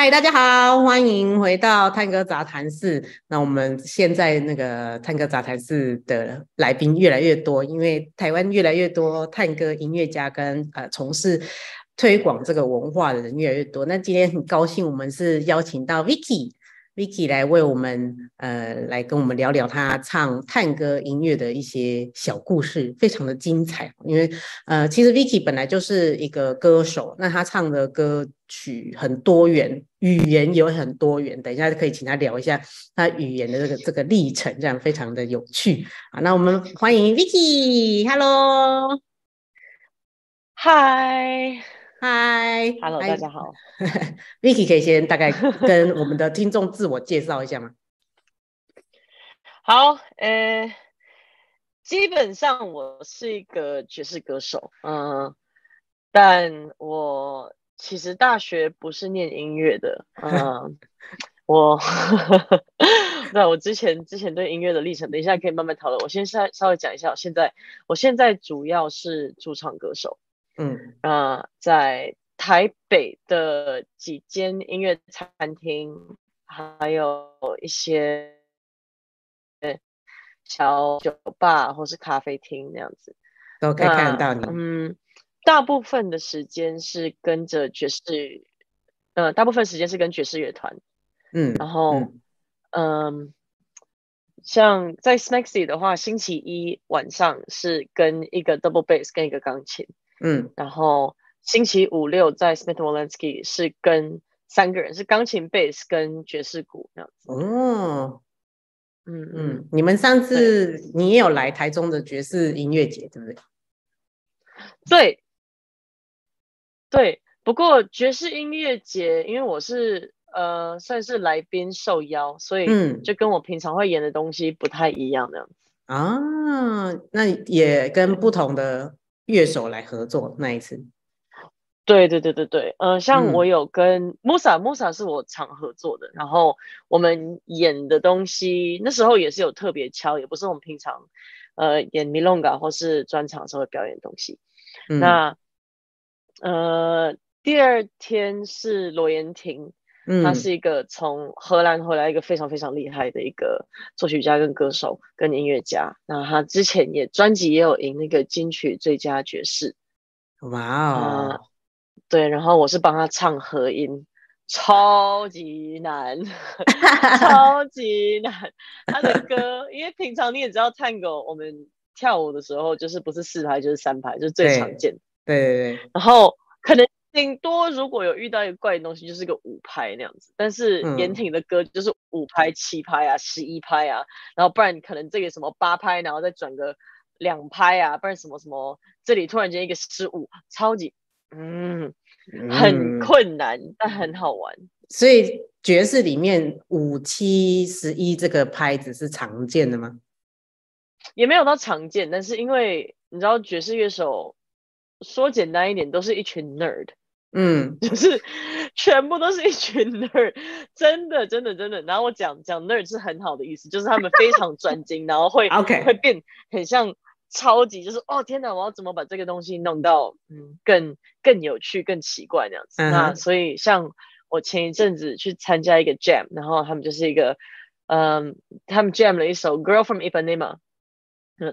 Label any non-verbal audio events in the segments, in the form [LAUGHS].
嗨，大家好，欢迎回到探戈杂谈室。那我们现在那个探戈杂谈室的来宾越来越多，因为台湾越来越多探戈音乐家跟呃从事推广这个文化的人越来越多。那今天很高兴，我们是邀请到 Vicky。Vicky 来为我们，呃，来跟我们聊聊他唱探戈音乐的一些小故事，非常的精彩。因为，呃，其实 Vicky 本来就是一个歌手，那他唱的歌曲很多元，语言有很多元。等一下可以请他聊一下他语言的这个这个历程，这样非常的有趣。好，那我们欢迎 Vicky，Hello，嗨。嗨，Hello，大家好。[LAUGHS] Vicky 可以先大概跟我们的听众自我介绍一下吗？[LAUGHS] 好，呃，基本上我是一个爵士歌手，嗯，但我其实大学不是念音乐的，[LAUGHS] 嗯，我，[LAUGHS] 那我之前之前对音乐的历程，等一下可以慢慢讨论。我先稍稍微讲一下，我现在我现在主要是驻唱歌手。嗯啊、呃，在台北的几间音乐餐厅，还有一些小酒吧或是咖啡厅那样子，都可以看得到你。嗯，大部分的时间是跟着爵士，呃，大部分时间是跟爵士乐团。嗯，然后嗯，嗯，像在 Smexy 的话，星期一晚上是跟一个 double bass 跟一个钢琴。嗯，然后星期五六在 Smith Wollensky 是跟三个人，是钢琴、贝斯跟爵士鼓那样子。哦，嗯嗯，你们上次你也有来台中的爵士音乐节，对不对？对，对。不过爵士音乐节，因为我是呃算是来宾受邀，所以就跟我平常会演的东西不太一样的。嗯、啊，那也跟不同的。乐手来合作那一次，对对对对对，嗯、呃，像我有跟 Musa，Musa、嗯、是我常合作的，然后我们演的东西那时候也是有特别敲，也不是我们平常呃演 Milonga 或是专场时候会表演的东西。嗯、那呃第二天是罗延廷。他是一个从荷兰回来一个非常非常厉害的一个作曲家跟歌手跟音乐家，那他之前也专辑也有赢那个金曲最佳爵士，哇哦、呃，对，然后我是帮他唱和音，超级难，[LAUGHS] 超级难，他的歌，因为平常你也知道，Tango 我们跳舞的时候就是不是四拍就是三拍，就是最常见，对对对，然后可能。顶多如果有遇到一个怪的东西，就是个五拍那样子。但是延廷的歌就是五拍、七拍啊、十一拍啊，然后不然可能这个什么八拍，然后再转个两拍啊，不然什么什么，这里突然间一个失误，超级嗯，很困难，嗯、但很好玩。所以爵士里面五七十一这个拍子是常见的吗？也没有到常见，但是因为你知道爵士乐手。说简单一点，都是一群 nerd，嗯，[LAUGHS] 就是全部都是一群 nerd，真的，真的，真的。然后我讲讲 nerd 是很好的意思，就是他们非常专精，然后会 [LAUGHS] OK 会变很像超级，就是哦天哪，我要怎么把这个东西弄到嗯更更有趣、更奇怪那样子。Uh huh. 那所以像我前一阵子去参加一个 jam，然后他们就是一个嗯，他们 jam 了一首 Girl from Ipanema。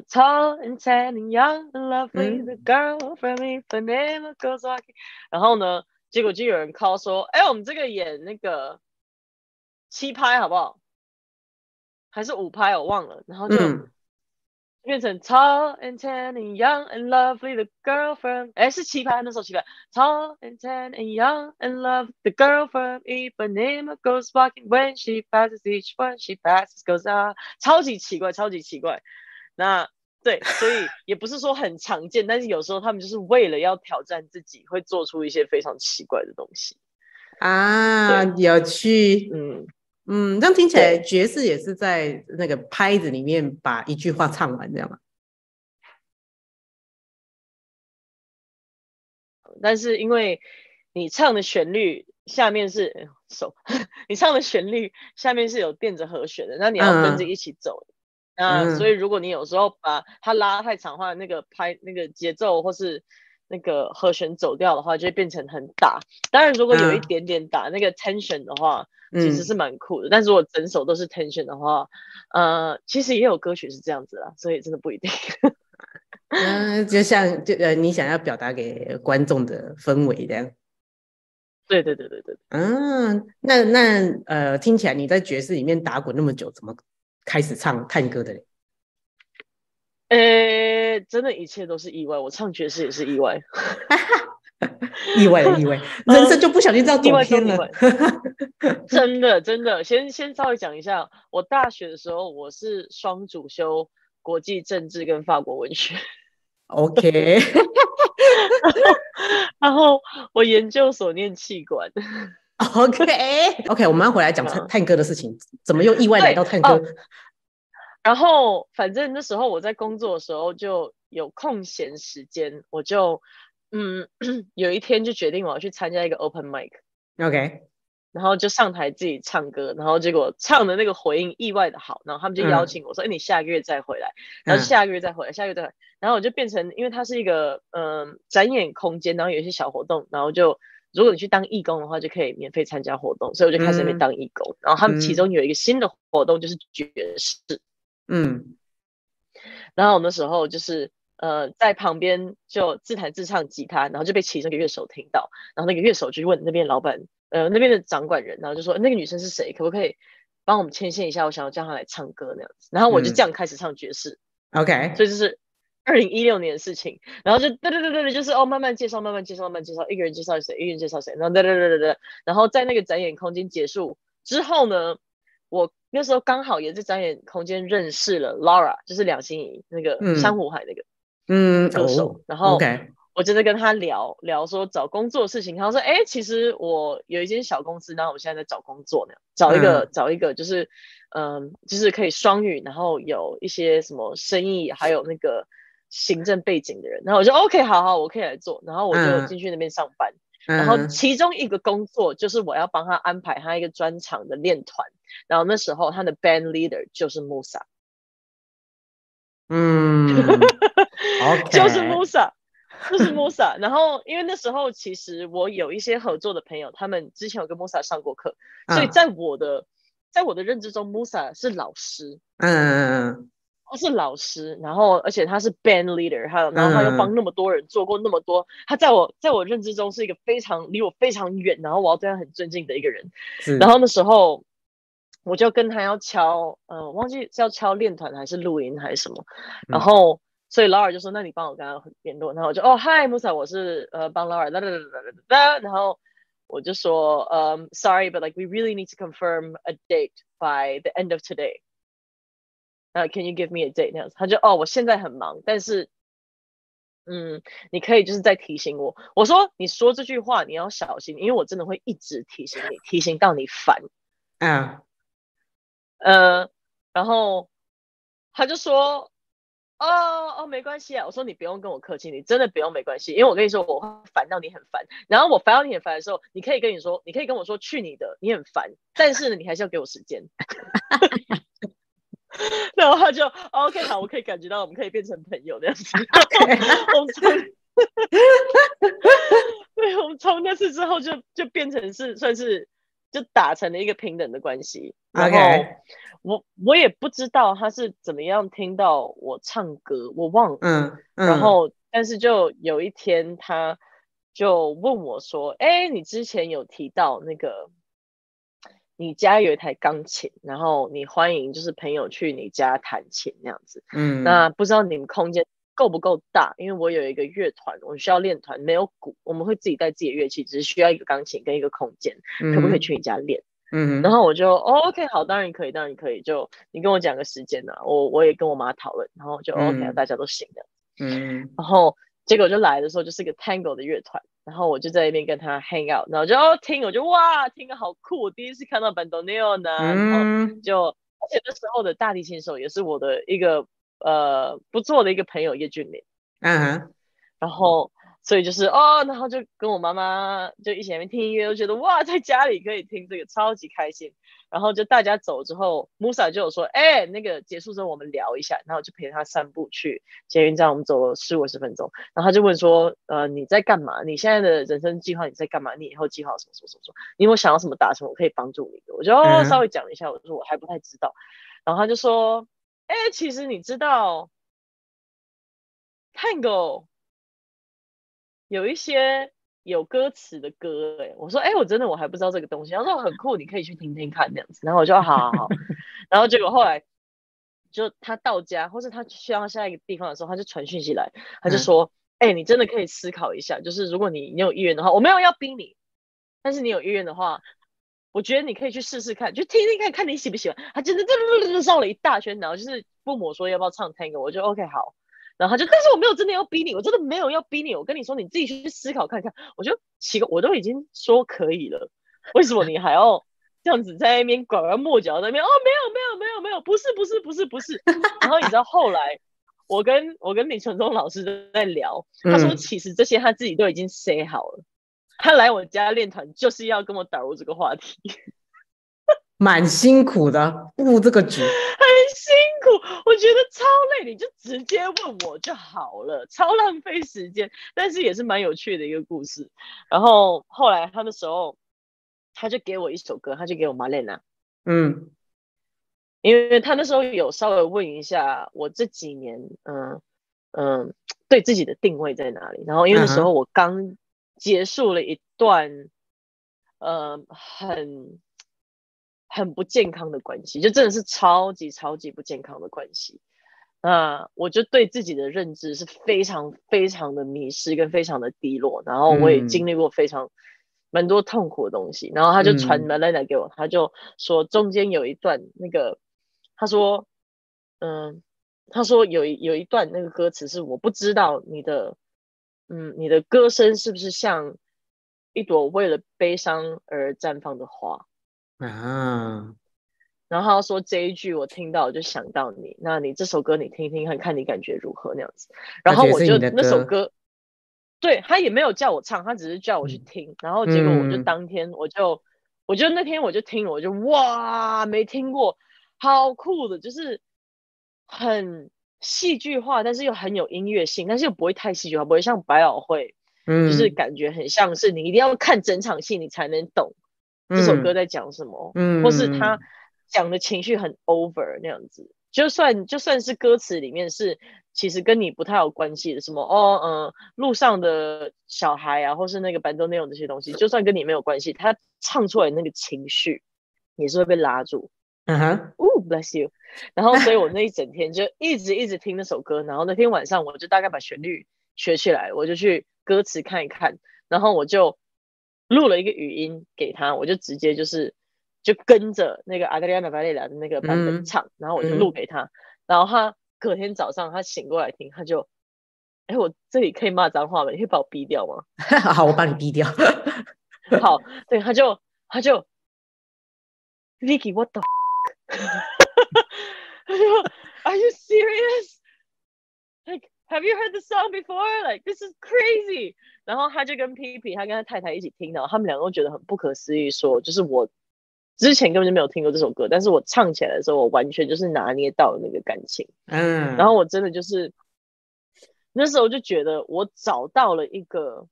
Tall and tan and young and lovely, the girl from Ipanema goes walking。然后呢，结果就有人 call 说：“哎，我们这个演那个七拍好不好？还是五拍？我忘了。”然后就变成 Tall and tan and young and lovely, the girl from…… 哎，是七拍，那时候七拍。Tall and tan and young and lovely, the girl from Ipanema goes walking. When she passes each one, she passes goes out。超级奇怪，超级奇怪。 那对，所以也不是说很常见，但是有时候他们就是为了要挑战自己，会做出一些非常奇怪的东西啊，有趣，嗯嗯，这样听起来爵士也是在那个拍子里面把一句话唱完这样吗？[LAUGHS] 但是因为你唱的旋律下面是手，[LAUGHS] 你唱的旋律下面是有垫着和弦的，那你要跟着一起走。啊，所以如果你有时候把它拉太长的话，那个拍那个节奏或是那个和弦走掉的话，就会变成很打。当然，如果有一点点打那个 tension 的话，嗯、其实是蛮酷的。但是如果整首都是 tension 的话，呃，其实也有歌曲是这样子啦，所以真的不一定。[LAUGHS] 嗯，就像就呃，你想要表达给观众的氛围这样。对对对对对。嗯，那那呃，听起来你在爵士里面打滚那么久，怎么？开始唱探戈的嘞，呃，真的，一切都是意外。我唱爵士也是意外，[LAUGHS] 意外的意外，[LAUGHS] 人生就不小心这样走偏了。[LAUGHS] 真的，真的，先先稍微讲一下，我大学的时候我是双主修国际政治跟法国文学。OK，然后我研究所念气管。[LAUGHS] Okay, 我们要回来讲探探哥的事情，怎么又意外来到探戈？然后，反正那时候我在工作的时候就有空闲时间，我就嗯，[CLEARS THROAT] 有一天就决定我要去参加一个 Open Mic。OK，然后就上台自己唱歌，然后结果唱的那个回应意外的好，然后他们就邀请我说：“哎、嗯，你下个月再回来。”然后下个月再回来，下个月再回来，然后我就变成，因为它是一个嗯展演空间，然后有一些小活动，然后就。如果你去当义工的话，就可以免费参加活动，所以我就开始那边当义工。嗯、然后他们其中有一个新的活动就是爵士，嗯，然后我那时候就是呃在旁边就自弹自唱吉他，然后就被其中一个乐手听到，然后那个乐手就问那边老板，呃那边的掌管人，然后就说那个女生是谁，可不可以帮我们牵线一下？我想要叫她来唱歌那样子，然后我就这样开始唱爵士。嗯、OK，所以就是。二零一六年的事情，然后就对对对对对，就是哦，慢慢介绍，慢慢介绍，慢慢介绍，一个人介绍谁，一个人介绍谁，然后对对对对对，然后在那个展演空间结束之后呢，我那时候刚好也在展演空间认识了 Laura，就是两心怡那个珊瑚海那个嗯歌手，嗯、然后我就在跟他聊聊说找工作的事情，他说哎，其实我有一间小公司，然后我现在在找工作呢，找一个、嗯、找一个就是嗯，就是可以双语，然后有一些什么生意，还有那个。行政背景的人，然后我就 OK，好好，我可以来做，然后我就进去那边上班，嗯、然后其中一个工作就是我要帮他安排他一个专场的练团，然后那时候他的 band leader 就是 Musa，嗯 [LAUGHS] 就是 Musa，就是 Musa，然后因为那时候其实我有一些合作的朋友，他们之前有跟 Musa 上过课，所以在我的、嗯、在我的认知中，Musa 是老师，嗯嗯嗯。他是老师，然后而且他是 band leader，他然后他又帮那么多人做过那么多，嗯、他在我在我认知中是一个非常离我非常远，然后我要对他很尊敬的一个人。然后那时候我就跟他要敲，呃，我忘记是要敲练团还是录音还是什么，嗯、然后所以劳尔就说：“那你帮我跟他联络。”然后我就：“哦，Hi Musa，我是呃帮劳尔。”哒哒哒哒哒哒，然后我就说：“嗯、um,，Sorry，but like we really need to confirm a date by the end of today。”呃、uh,，Can you give me a date？那样子，他就哦，我现在很忙，但是，嗯，你可以就是在提醒我。我说，你说这句话你要小心，因为我真的会一直提醒你，提醒到你烦。嗯，呃，然后他就说，哦哦，没关系啊。我说你不用跟我客气，你真的不用没关系，因为我跟你说我会烦到你很烦。然后我烦到你很烦的时候，你可以跟你说，你可以跟我说去你的，你很烦。但是呢，你还是要给我时间。[LAUGHS] [LAUGHS] 然后他就 OK 好，我可以感觉到我们可以变成朋友这样子。[LAUGHS] [LAUGHS] 我们从对，我们从那次之后就就变成是算是就打成了一个平等的关系。然后 Okay. 我我也不知道他是怎么样听到我唱歌，我忘了。嗯。嗯，然后但是就有一天他就问我说：“哎，你之前有提到那个。”你家有一台钢琴，然后你欢迎就是朋友去你家弹琴那样子。嗯，那不知道你们空间够不够大？因为我有一个乐团，我需要练团，没有鼓，我们会自己带自己的乐器，只是需要一个钢琴跟一个空间，嗯、可不可以去你家练？嗯，然后我就、哦、OK，好，当然可以，当然可以。就你跟我讲个时间啊，我我也跟我妈讨论，然后就 OK，、嗯、大家都行的。嗯，然后结果就来的时候就是一个 Tango 的乐团。然后我就在那边跟他 hang out，然后就哦听，我就哇听个好酷，我第一次看到 bandoneon 呢，嗯、然后就而且那时候的大提琴手也是我的一个呃不错的一个朋友叶俊霖，嗯哼，然后所以就是哦，然后就跟我妈妈就一起在那边听音乐，就觉得哇，在家里可以听这个，超级开心。然后就大家走之后，Musa 就有说，哎、欸，那个结束之后我们聊一下，然后就陪他散步去捷运站，我们走了十五十分钟。然后他就问说，呃，你在干嘛？你现在的人生计划你在干嘛？你以后计划什么什么什么什么？你有没有想要什么达成？我可以帮助你的。我就哦，稍微讲一下，我说我还不太知道。然后他就说，哎、欸，其实你知道，Tango 有一些。有歌词的歌，哎，我说，哎，我真的我还不知道这个东西，他说很酷，你可以去听听看这样子，然后我就好好好，然后结果后来就他到家，或是他需要下一个地方的时候，他就传讯息来，他就说，哎、嗯，你真的可以思考一下，就是如果你你有意愿的话，我没有要逼你，但是你有意愿的话，我觉得你可以去试试看，就听听看看你喜不喜欢。他真的这绕了一大圈，然后就是问我说要不要唱 Tango，我就 OK 好。然后他就，但是我没有真的要逼你，我真的没有要逼你。我跟你说，你自己去思考看看。我就奇怪，我都已经说可以了，为什么你还要这样子在那边拐弯抹角在那边？哦，没有没有没有没有，不是不是不是不是。然后你知道后来，我跟我跟李承忠老师都在聊，他说其实这些他自己都已经 say 好了，他来我家练团就是要跟我导入这个话题。蛮辛苦的，布这个局很辛苦，我觉得超累。你就直接问我就好了，超浪费时间，但是也是蛮有趣的一个故事。然后后来他那时候，他就给我一首歌，他就给我玛丽娜。嗯，因为他那时候有稍微问一下我这几年，嗯嗯，对自己的定位在哪里。然后因为那时候我刚结束了一段，呃，很。很不健康的关系，就真的是超级超级不健康的关系。那我就对自己的认知是非常非常的迷失跟非常的低落，然后我也经历过非常蛮多痛苦的东西。然后他就传 m e l a n a 给我，他就说中间有一段那个，他说，嗯，他说有一有一段那个歌词是我不知道你的，嗯，你的歌声是不是像一朵为了悲伤而绽放的花。啊，然后他说这一句我听到我就想到你，那你这首歌你听听看看你感觉如何那样子，然后我就那首歌，对，他也没有叫我唱，他只是叫我去听，嗯、然后结果我就当天我就、嗯、我就那天我就听了，我就哇没听过，好酷的，就是很戏剧化，但是又很有音乐性，但是又不会太戏剧化，不会像百老汇，嗯，就是感觉很像是你一定要看整场戏你才能懂。这首歌在讲什么？嗯，或是他讲的情绪很 over 那样子，就算就算是歌词里面是其实跟你不太有关系的，什么哦，嗯，路上的小孩啊，或是那个伴奏内容这些东西，就算跟你没有关系，他唱出来那个情绪也是会被拉住。嗯哼，哦，bless you。然后，所以我那一整天就一直一直听那首歌，然后那天晚上我就大概把旋律学起来，我就去歌词看一看，然后我就。录了一个语音给他，我就直接就是就跟着那个阿格里亚娜·巴雷拉的那个版本唱，嗯、然后我就录给他，嗯、然后他隔天早上他醒过来听，他就，哎，我这里可以骂脏话吗？你可以把我逼掉吗？[LAUGHS] 好，我把你逼掉。好，[LAUGHS] 对，他就他就，Vicky，what the，[LAUGHS] 他就，Are you serious？Like Have you heard the song before? Like this is crazy. 然后他就跟 P P，他跟他太太一起听到，他们两个都觉得很不可思议，说就是我之前根本就没有听过这首歌，但是我唱起来的时候，我完全就是拿捏到了那个感情。嗯，然后我真的就是那时候就觉得我找到了一个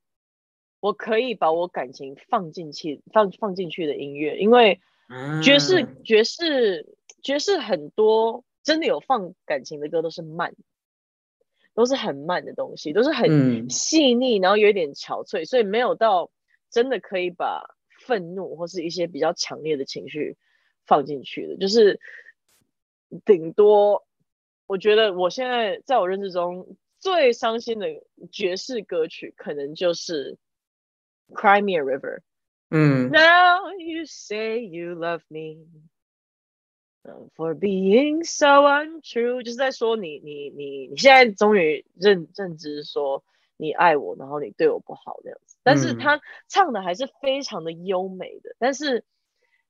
我可以把我感情放进去、放放进去的音乐，因为爵士、爵士、爵士很多真的有放感情的歌都是慢。都是很慢的东西，都是很细腻，嗯、然后有一点憔悴，所以没有到真的可以把愤怒或是一些比较强烈的情绪放进去的。就是顶多，我觉得我现在在我认知中最伤心的爵士歌曲，可能就是《Cry Me a River》。嗯，Now you say you love me。For being so untrue，就是在说你你你你现在终于认认知说你爱我，然后你对我不好这样子。但是他唱的还是非常的优美的。嗯、但是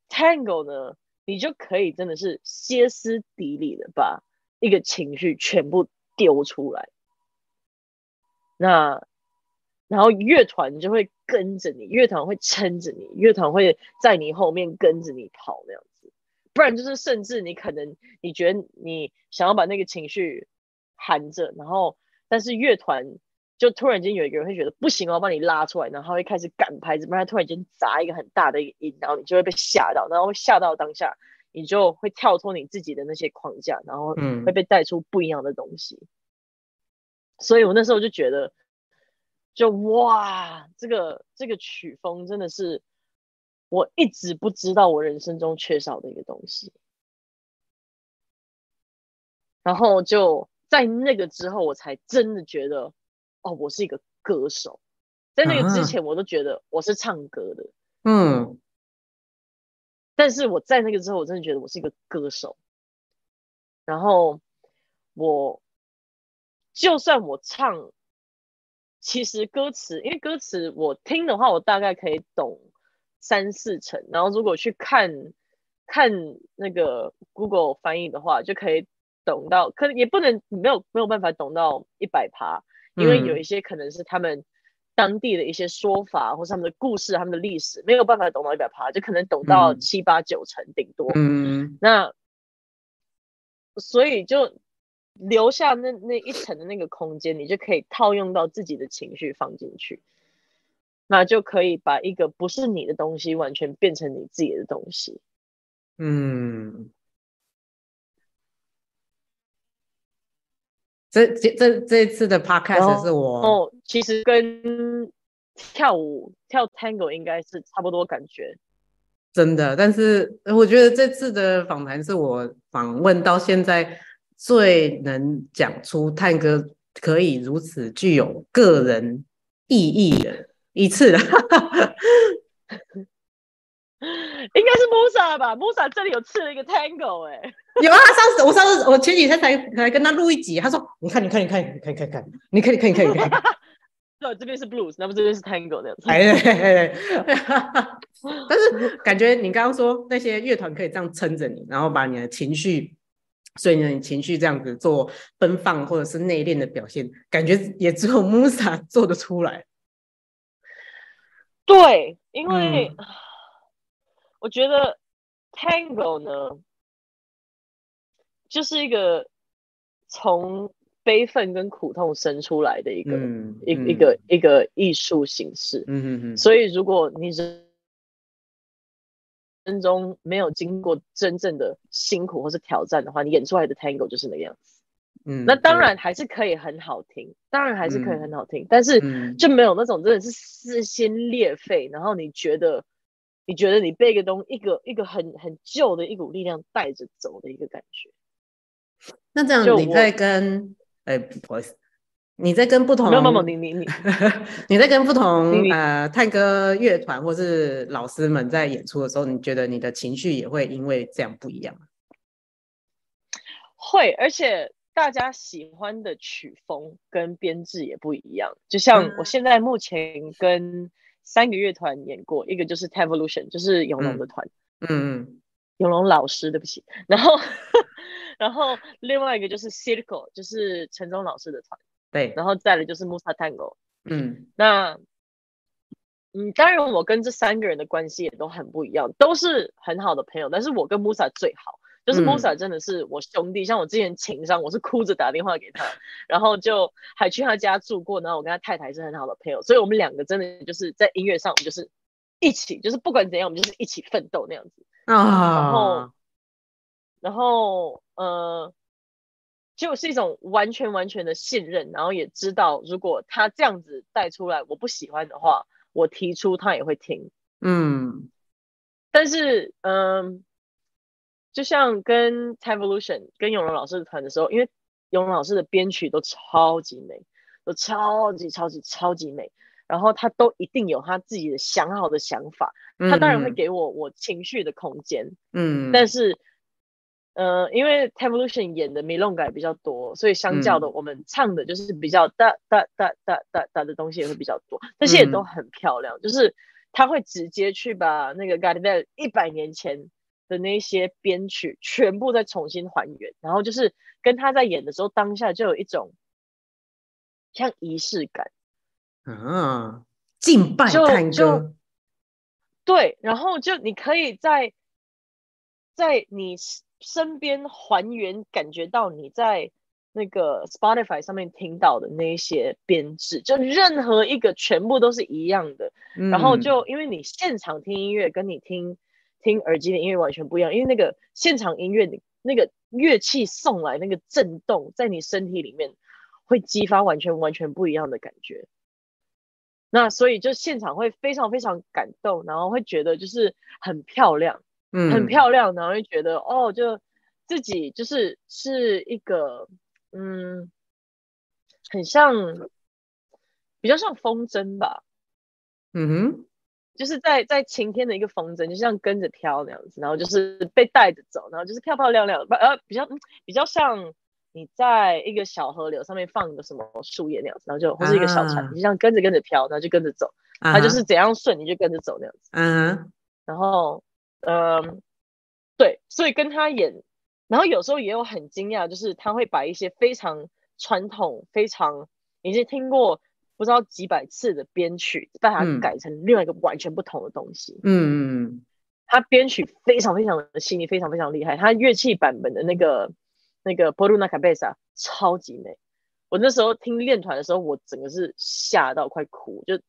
Tango 呢，你就可以真的是歇斯底里的把一个情绪全部丢出来。那然后乐团就会跟着你，乐团会撑着你，乐团会在你后面跟着你跑那样子。不然就是甚至你可能你觉得你想要把那个情绪含着，然后但是乐团就突然间有一个人会觉得不行，我要把你拉出来，然后他会开始赶拍子，不然他突然间砸一个很大的音，然后你就会被吓到，然后会吓到当下，你就会跳脱你自己的那些框架，然后会被带出不一样的东西。嗯、所以我那时候就觉得。就哇，这个这个曲风真的是我一直不知道我人生中缺少的一个东西。然后就在那个之后，我才真的觉得，哦，我是一个歌手。在那个之前，我都觉得我是唱歌的。嗯。但是我在那个之后，我真的觉得我是一个歌手。然后我就算我唱。其实歌词，因为歌词我听的话，我大概可以懂三四成。然后如果去看看那个 Google 翻译的话，就可以懂到，可能也不能没有没有办法懂到一百趴，因为有一些可能是他们当地的一些说法，嗯、或是他们的故事、他们的历史，没有办法懂到一百趴，就可能懂到七八九成顶多。嗯，那所以就。留下那那一层的那个空间，你就可以套用到自己的情绪放进去，那就可以把一个不是你的东西完全变成你自己的东西。嗯，这这这这一次的 podcast 是我哦，其实跟跳舞跳 tango 应该是差不多感觉，真的。但是我觉得这次的访谈是我访问到现在。最能讲出探戈可以如此具有个人意义的一次了，[LAUGHS] 应该是 Musa 吧？Musa 这里有刺了一个 Tango 哎、欸，有啊！上次我上次我前几天才才跟他录一集，他说：“你看，你看，你看，你看，看，看，你看，你看，你看，你看。” [LAUGHS] 对，这边是 Blues，那么这边是 Tango 那样子。哎，对对对。但是感觉你刚刚说那些乐团可以这样撑着你，然后把你的情绪。所以呢，你情绪这样子做奔放或者是内敛的表现，感觉也只有 Musa 做得出来。对，因为、嗯、[SIGHS] 我觉得 Tango 呢，就是一个从悲愤跟苦痛生出来的一个、嗯、一一个、嗯、一个艺术形式。嗯嗯嗯。所以如果你人生中没有经过真正的辛苦或是挑战的话，你演出来的 Tango 就是那个样子。嗯，那当然还是可以很好听，当然还是可以很好听，嗯、但是就没有那种真的是撕心裂肺，然后你觉得你觉得你被一个东一个一个很很旧的一股力量带着走的一个感觉。那这样你在跟哎，不好意思。你在跟不同，你你你，[LAUGHS] 你在跟不同呃探戈乐团或是老师们在演出的时候，你觉得你的情绪也会因为这样不一样吗？会，而且大家喜欢的曲风跟编制也不一样。就像我现在目前跟三个乐团演过，嗯、一个就是 Tavolution，就是永龙的团，嗯嗯，永龙老师，对不起。然后 [LAUGHS] 然后另外一个就是 Circle，就是陈忠老师的团。对，然后再来就是 Musa Tango，嗯，那，嗯，当然我跟这三个人的关系也都很不一样，都是很好的朋友，但是我跟 Musa 最好，就是 Mosa 真的是我兄弟，嗯、像我之前情商，我是哭着打电话给他，然后就还去他家住过，然后我跟他太太是很好的朋友，所以我们两个真的就是在音乐上，我们就是一起，就是不管怎样，我们就是一起奋斗那样子啊，然后，然后，呃。就是一种完全完全的信任，然后也知道如果他这样子带出来我不喜欢的话，我提出他也会听。嗯，但是嗯，就像跟 Tavolution 跟永隆老师的团的时候，因为永隆老师的编曲都超级美，都超级超级超级美，然后他都一定有他自己的想好的想法，他当然会给我我情绪的空间。嗯，但是。呃，因为 Tavolution 演的 Milonga 比较多，所以相较的，我们唱的就是比较大大大大大大的东西也会比较多，这些也都很漂亮。嗯、就是他会直接去把那个 Gardel 一百年前的那些编曲全部再重新还原，然后就是跟他在演的时候，当下就有一种像仪式感。嗯，敬拜探戈。对，然后就你可以在在你身边还原，感觉到你在那个 Spotify 上面听到的那一些编制，就任何一个全部都是一样的。嗯、然后就因为你现场听音乐，跟你听听耳机的音乐完全不一样，因为那个现场音乐，你那个乐器送来那个震动，在你身体里面会激发完全完全不一样的感觉。那所以就现场会非常非常感动，然后会觉得就是很漂亮，嗯，很漂亮，然后会觉得哦，就自己就是是一个嗯，很像比较像风筝吧，嗯哼，就是在在晴天的一个风筝，就像跟着飘那样子，然后就是被带着走，然后就是漂漂亮亮，呃，比较比较像。你在一个小河流上面放一个什么树叶那样子，然后就或是一个小船，你就这样跟着跟着飘，然后就跟着走，它就是怎样顺你就跟着走那样子。嗯，然后，嗯，对，所以跟他演，然后有时候也有很惊讶，就是他会把一些非常传统、非常已经听过不知道几百次的编曲，把它改成另外一个完全不同的东西。嗯他编曲非常非常的细腻，非常非常厉害。他乐器版本的那个。那个 Por una cabeza 超级美，我那时候听练团的时候，我整个是吓到快哭，就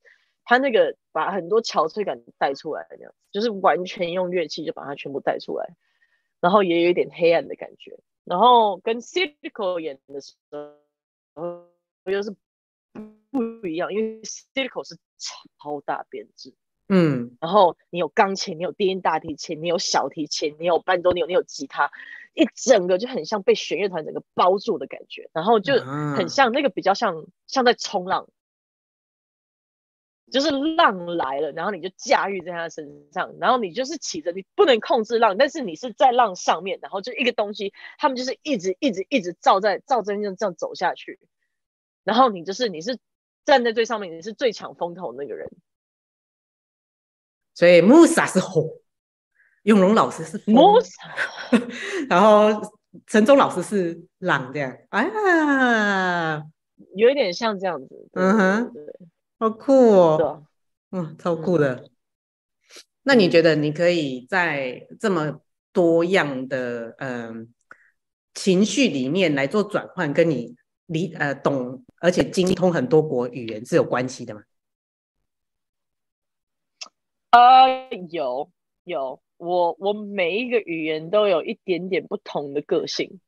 他那个把很多憔悴感带出来这样子，就是完全用乐器就把它全部带出来，然后也有一点黑暗的感觉，然后跟 Circo 演的时候又是不一样，因为 Circo 是超大编制，嗯，然后你有钢琴，你有低音大提琴，你有小提琴，你有伴奏，你有你有吉他。一整个就很像被弦乐团整个包住的感觉，然后就很像那个比较像像在冲浪，就是浪来了，然后你就驾驭在他身上，然后你就是骑着，你不能控制浪，但是你是在浪上面，然后就一个东西，他们就是一直一直一直照在照着这样走下去，然后你就是你是站在最上面，你是最抢风头那个人，所以穆萨是火。永龙老师是风，然后陈忠老师是浪，这样，哎呀，有一点像这样子，嗯哼，好酷哦，嗯，超酷的。嗯、那你觉得你可以在这么多样的嗯、呃、情绪里面来做转换，跟你理呃懂而且精通很多国语言是有关系的吗？呃，有有。我我每一个语言都有一点点不同的个性，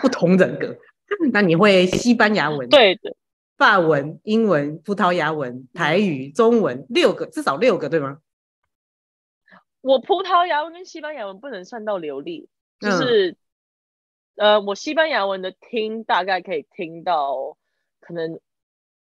不同人格。[LAUGHS] 那你会西班牙文？对的，法文、英文、葡萄牙文、台语、中文，六个至少六个，对吗？我葡萄牙文跟西班牙文不能算到流利，就是、嗯、呃，我西班牙文的听大概可以听到可能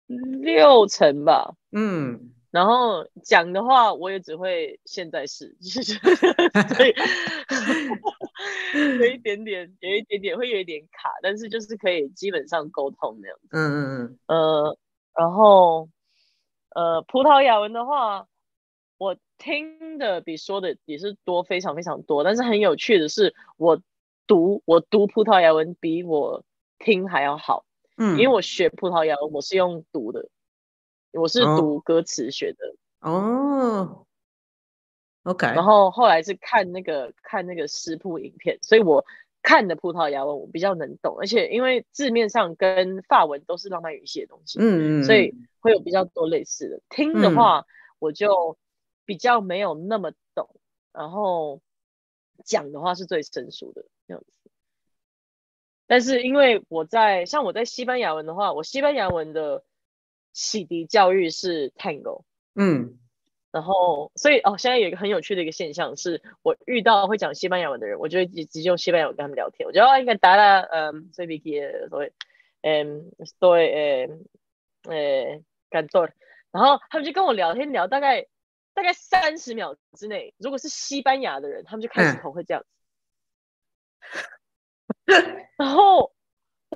六成吧。嗯。然后讲的话，我也只会现在式，[LAUGHS] 所以 [LAUGHS] 有一点点，有一点点会有一点卡，但是就是可以基本上沟通那样子。嗯嗯嗯。呃，然后呃，葡萄牙文的话，我听的比说的也是多，非常非常多。但是很有趣的是，我读我读葡萄牙文比我听还要好。嗯，因为我学葡萄牙文，我是用读的。我是读歌词学的哦，OK，然后后来是看那个看那个食谱影片，所以我看的葡萄牙文我比较能懂，而且因为字面上跟法文都是浪漫语系的东西，嗯嗯，所以会有比较多类似的。听的话我就比较没有那么懂，嗯、然后讲的话是最生疏的这样子。但是因为我在像我在西班牙文的话，我西班牙文的。洗涤教育是 Tango，嗯，然后所以哦，现在有一个很有趣的一个现象，是我遇到会讲西班牙文的人，我就会直接用西班牙文跟他们聊天。我觉得哦，应该答了，嗯，所以比给所以，嗯，对，诶，诶，感动。然后他们就跟我聊天，聊大概大概三十秒之内，如果是西班牙的人，他们就开始口会这样子，嗯、[LAUGHS] 然后。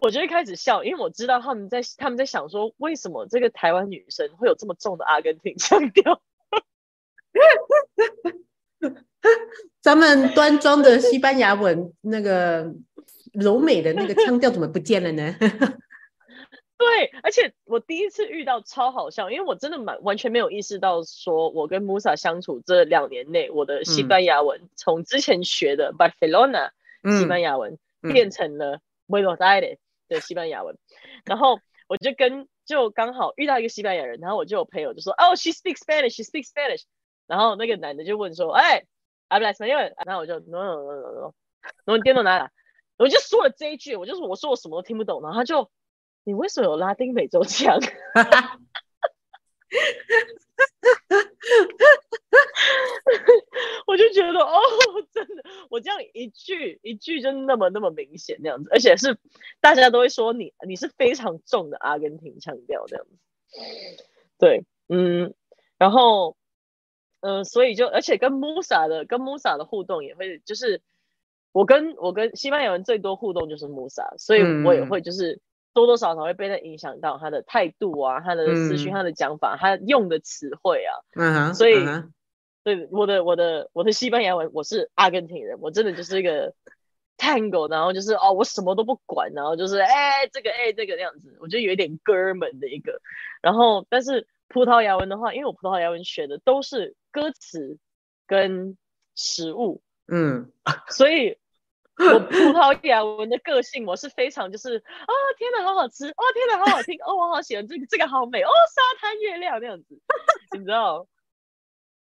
我就会开始笑，因为我知道他们在他们在想说，为什么这个台湾女生会有这么重的阿根廷腔调？[LAUGHS] 咱们端庄的西班牙文那个柔美的那个腔调怎么不见了呢？[LAUGHS] 对，而且我第一次遇到超好笑，因为我真的蛮完全没有意识到，说我跟 Musa 相处这两年内，我的西班牙文从、嗯、之前学的 Barcelona 西班牙文、嗯、变成了 Buenos Aires 的西班牙文，嗯、然后我就跟就刚好遇到一个西班牙人，然后我就有朋友就说，哦、oh,，she speaks Spanish，she speaks Spanish，然后那个男的就问说，哎，hablas español？然后我就 no no no no no，no entiendo nada，我就说了这一句，我就说我说我什么都听不懂，然后他就。你为什么有拉丁美洲腔？我就觉得哦，[LAUGHS] 真的，我这样一句一句就那么那么明显那样子，而且是大家都会说你你是非常重的阿根廷腔调这样子。对，嗯，然后嗯、呃，所以就而且跟 Musa 的跟 Musa 的互动也会就是我跟我跟西班牙人最多互动就是 Musa，所以我也会就是。嗯多多少少会被他影响到他的态度啊，他的思绪、嗯、他的讲法，他用的词汇啊。嗯哼。所以，嗯、对我的我的我的西班牙文，我是阿根廷人，我真的就是一个 tango，然后就是哦，我什么都不管，然后就是哎这个哎这个这样子，我觉得有一点哥们的一个。然后，但是葡萄牙文的话，因为我葡萄牙文学的都是歌词跟食物，嗯，所以。我葡萄牙文的个性，我是非常就是哦，天哪，好好吃哦，天哪，好好听哦，我好喜欢这个，这个好美哦，沙滩月亮那样子，你知道，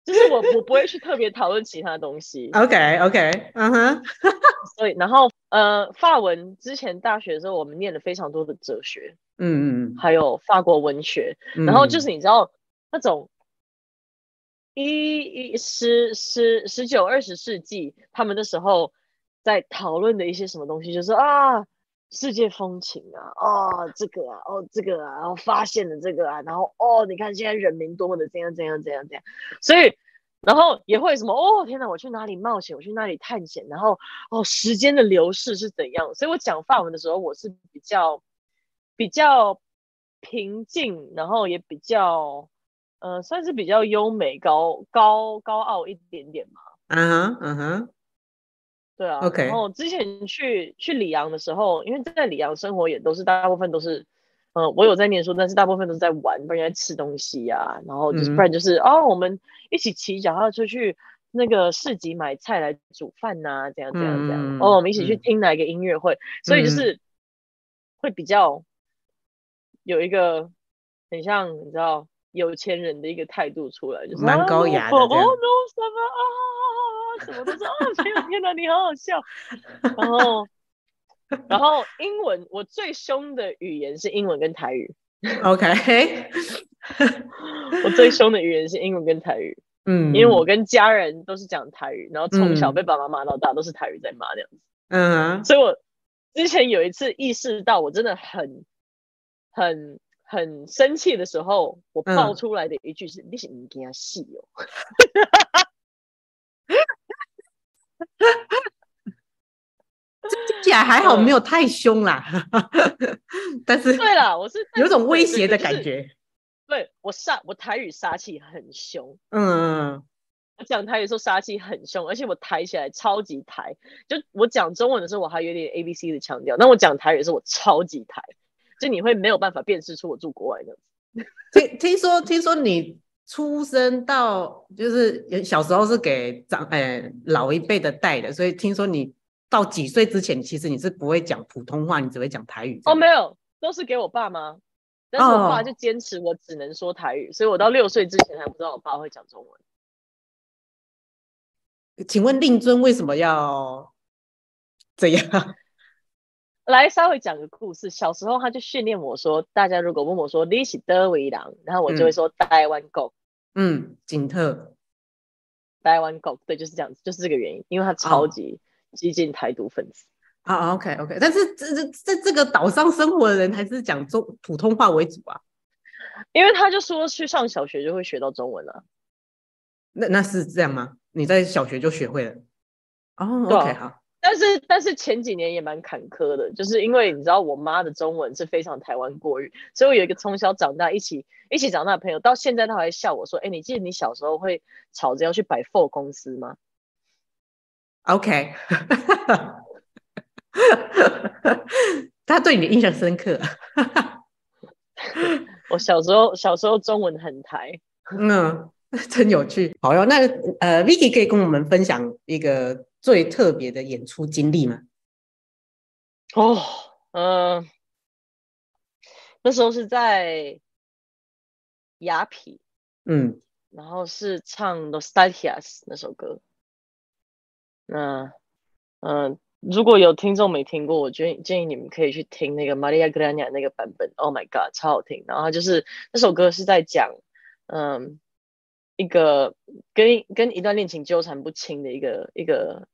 就是我我不会去特别讨论其他东西。OK OK，嗯哼，[LAUGHS] 所以然后呃，法文之前大学的时候，我们念了非常多的哲学，嗯嗯，还有法国文学，嗯、然后就是你知道那种一一十十十九二十世纪他们的时候。在讨论的一些什么东西，就是啊，世界风情啊，哦，这个啊，哦，这个啊，然后发现了这个啊，然后哦，你看现在人民多么的怎样怎样怎样怎样，所以，然后也会什么哦，天哪，我去哪里冒险，我去哪里探险，然后哦，时间的流逝是怎样，所以我讲法文的时候，我是比较比较平静，然后也比较，呃，算是比较优美、高高高傲一点点嘛。嗯哼，嗯哼。对啊.然后之前去去里昂的时候，因为在里昂生活也都是大部分都是，嗯、呃，我有在念书，但是大部分都是在玩，不然在吃东西呀、啊，然后就是不然就是、嗯、哦，我们一起骑脚踏车去那个市集买菜来煮饭呐、啊，这样这样这样，嗯、哦，我们一起去听哪一个音乐会，嗯、所以就是会比较有一个很像你知道有钱人的一个态度出来，就是蛮高雅的。什么都说哦，天哪，天哪，你好好笑。然后，然后英文，我最凶的语言是英文跟台语。OK，[LAUGHS] 我最凶的语言是英文跟台语。嗯，因为我跟家人都是讲台语，然后从小被爸爸骂到大都是台语在骂这样子。嗯，所以我之前有一次意识到我真的很、很、很生气的时候，我爆出来的一句是：“嗯、你是唔惊死哦。[LAUGHS] ” [LAUGHS] 听起来还好，没有太凶啦。[LAUGHS] 但是，对了，我是有种威胁的感觉。对，我杀我台语杀气很凶。嗯，我讲台语说杀气很凶，而且我抬起来超级抬。就我讲中文的时候，我还有点 A B C 的腔调。那我讲台语的时候，我超级抬，就你会没有办法辨识出我住国外的。[LAUGHS] 听听说，听说你。出生到就是小时候是给长呃老一辈的带的，所以听说你到几岁之前，其实你是不会讲普通话，你只会讲台语。哦，没有，都是给我爸妈，但是我爸就坚持我只能说台语，哦、所以我到六岁之前还不知道我爸会讲中文。请问令尊为什么要这样？来稍微讲个故事。小时候他就训练我说，大家如果问我说你是哪位人，然后我就会说台湾狗。嗯，景特，台湾狗，对，就是这样子，就是这个原因，因为他超级激进台独分子。啊、哦、，OK OK，但是这这在这个岛上生活的人还是讲中普通话为主啊。因为他就说去上小学就会学到中文了。那那是这样吗？你在小学就学会了？哦，OK，好。但是但是前几年也蛮坎坷的，就是因为你知道我妈的中文是非常台湾国语，所以我有一个从小长大一起一起长大的朋友，到现在他还笑我说：“哎，你记得你小时候会吵着要去百货公司吗？”OK，[LAUGHS] 他对你印象深刻。[LAUGHS] 我小时候小时候中文很台，嗯，[LAUGHS] 真有趣。好哟，那呃，Vicky 可以跟我们分享一个最特别的演出经历吗？哦，嗯、呃，那时候是在雅痞，嗯，然后是唱《Nostalgias》那首歌。那，嗯、呃，如果有听众没听过，我建议建议你们可以去听那个 Maria Graña 那个版本。Oh my god，超好听！然后就是那首歌是在讲，嗯，一个跟跟一段恋情纠缠不清的一个一个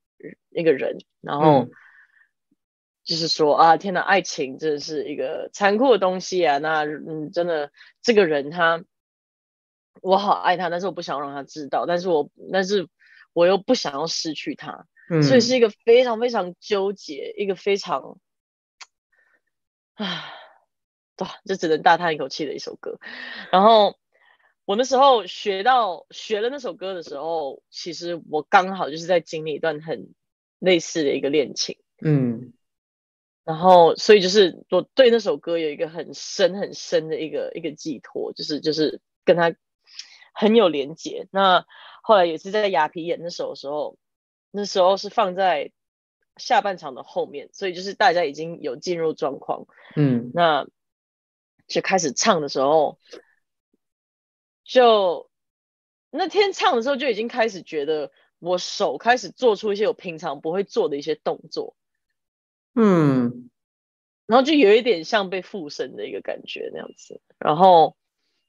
一个人，然后。嗯就是说啊，天哪，爱情真的是一个残酷的东西啊！那嗯，真的，这个人他，我好爱他，但是我不想让他知道，但是我，但是我又不想要失去他，嗯，所以是一个非常非常纠结，一个非常，啊，对，就只能大叹一口气的一首歌。然后我那时候学到学了那首歌的时候，其实我刚好就是在经历一段很类似的一个恋情，嗯。然后，所以就是我对那首歌有一个很深很深的一个一个寄托，就是就是跟他很有连结。那后来也是在雅皮演那首的时候，那时候是放在下半场的后面，所以就是大家已经有进入状况，嗯，那就开始唱的时候，就那天唱的时候就已经开始觉得我手开始做出一些我平常不会做的一些动作。嗯，然后就有一点像被附身的一个感觉那样子，然后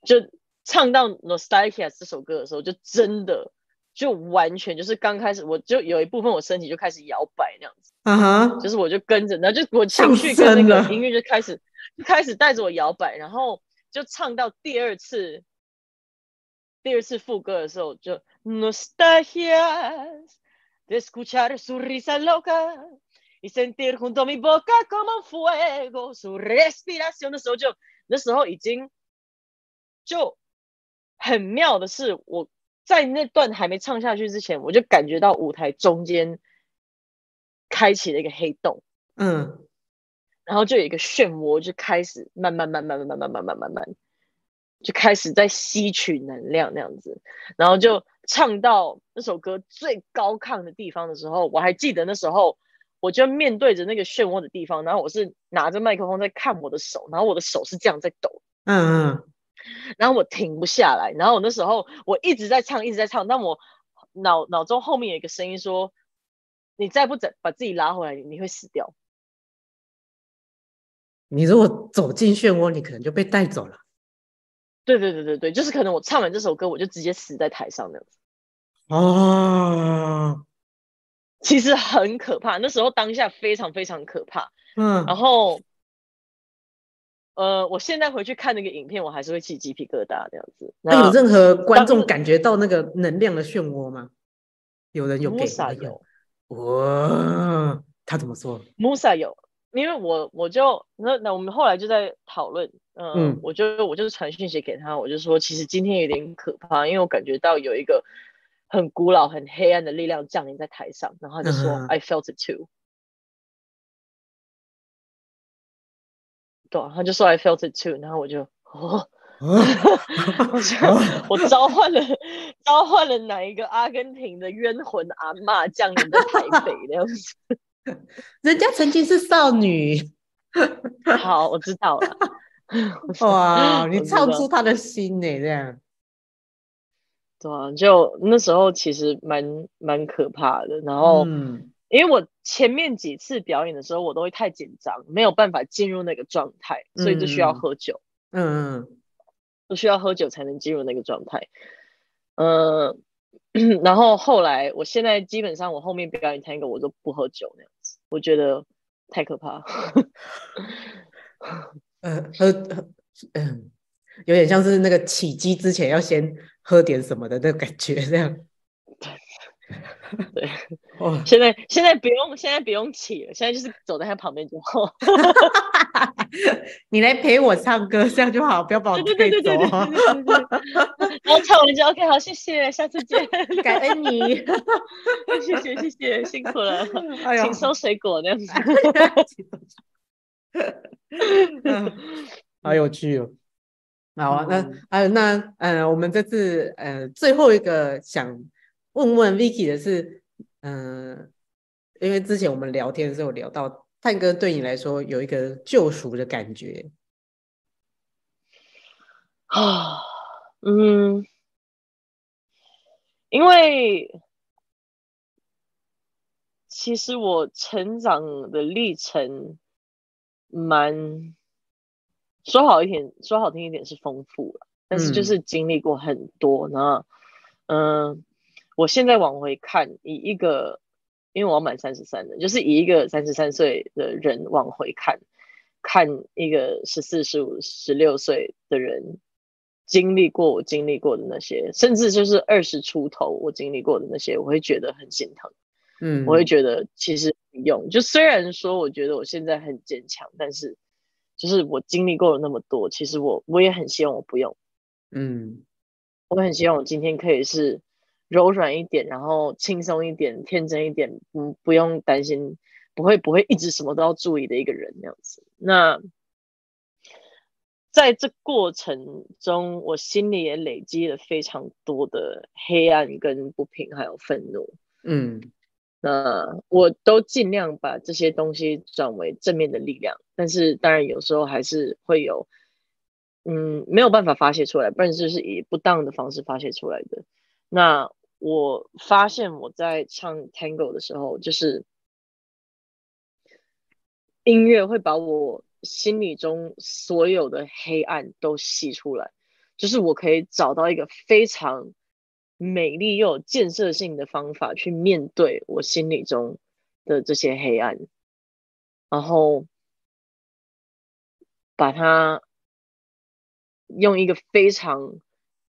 就唱到《Nostalgia》这首歌的时候，就真的就完全就是刚开始，我就有一部分我身体就开始摇摆那样子，啊哈，就是我就跟着，然后就我情绪跟那个音乐就开始就开始带着我摇摆，然后就唱到第二次第二次副歌的时候，就 Nostalgia de escuchar su risa loca。你 sentir junto mi boca como fuego su respiración 的时候就那时候已经就很妙的是，我在那段还没唱下去之前，我就感觉到舞台中间开启了一个黑洞，嗯，然后就有一个漩涡就开始慢慢慢慢慢慢慢慢慢慢慢就开始在吸取能量那样子，然后就唱到那首歌最高亢的地方的时候，我还记得那时候。我就面对着那个漩涡的地方，然后我是拿着麦克风在看我的手，然后我的手是这样在抖，嗯嗯，然后我停不下来，然后我那时候我一直在唱，一直在唱，但我脑脑中后面有一个声音说：“你再不整把自己拉回来，你会死掉。”你如果走进漩涡，你可能就被带走了。对对对对对，就是可能我唱完这首歌，我就直接死在台上那样子。啊。其实很可怕，那时候当下非常非常可怕。嗯，然后，呃，我现在回去看那个影片，我还是会起鸡皮疙瘩这样子。那有任何观众感觉到那个能量的漩涡吗？有人有给、那个？有。哇，他怎么说？Musa 有，因为我我就那那我们后来就在讨论，呃、嗯，我就我就是传讯息给他，我就说其实今天有点可怕，因为我感觉到有一个。很古老、很黑暗的力量降临在台上，然后他就说、嗯、：“I felt it too。”对，他就说：“I felt it too。”然后我就，哦，[LAUGHS] 我就 [LAUGHS] 我召唤了召唤了哪一个阿根廷的冤魂阿嬷降临在台北 [LAUGHS] 那样子？人家曾经是少女。好，我知道了。[LAUGHS] 哇，[LAUGHS] 你唱出他的心呢，这样。对啊，就那时候其实蛮蛮可怕的。然后，嗯，因为我前面几次表演的时候，我都会太紧张，没有办法进入那个状态，所以就需要喝酒。嗯嗯，就需要喝酒才能进入那个状态。嗯，[CLEARS THROAT] 然后后来，我现在基本上我后面表演探戈，我都不喝酒那样子，我觉得太可怕。[LAUGHS] 呃，喝，嗯，有点像是那个起机之前要先。喝点什么的那个感觉，这样。对，哦，现在现在不用，现在不用起了，现在就是走在他旁边就好。[LAUGHS] 你来陪我唱歌，这样就好，不要把我推走。然后唱完就 OK，好，谢谢，下次见，感恩你，[LAUGHS] 谢谢谢谢，辛苦了，哎、请收水果那样子。[LAUGHS] [LAUGHS] 好有趣哦。好啊，那呃那呃，我们这次呃最后一个想问问 Vicky 的是，嗯、呃，因为之前我们聊天的时候聊到，探哥对你来说有一个救赎的感觉啊，嗯。因为其实我成长的历程蛮说好一点，说好听一点是丰富了，但是就是经历过很多。然后，嗯，我现在往回看，以一个，因为我要满三十三了，就是以一个三十三岁的人往回看，看一个十四、十五、十六岁的人。经历过我经历过的那些，甚至就是二十出头我经历过的那些，我会觉得很心疼。嗯，我会觉得其实不用。就虽然说我觉得我现在很坚强，但是就是我经历过了那么多，其实我我也很希望我不用。嗯，我很希望我今天可以是柔软一点，然后轻松一点，天真一点，不，不用担心，不会不会一直什么都要注意的一个人那样子。那。在这过程中，我心里也累积了非常多的黑暗、跟不平，还有愤怒。嗯，那我都尽量把这些东西转为正面的力量，但是当然有时候还是会有，嗯，没有办法发泄出来，不然就是以不当的方式发泄出来的。那我发现我在唱 Tango 的时候，就是音乐会把我。心里中所有的黑暗都吸出来，就是我可以找到一个非常美丽又有建设性的方法去面对我心里中的这些黑暗，然后把它用一个非常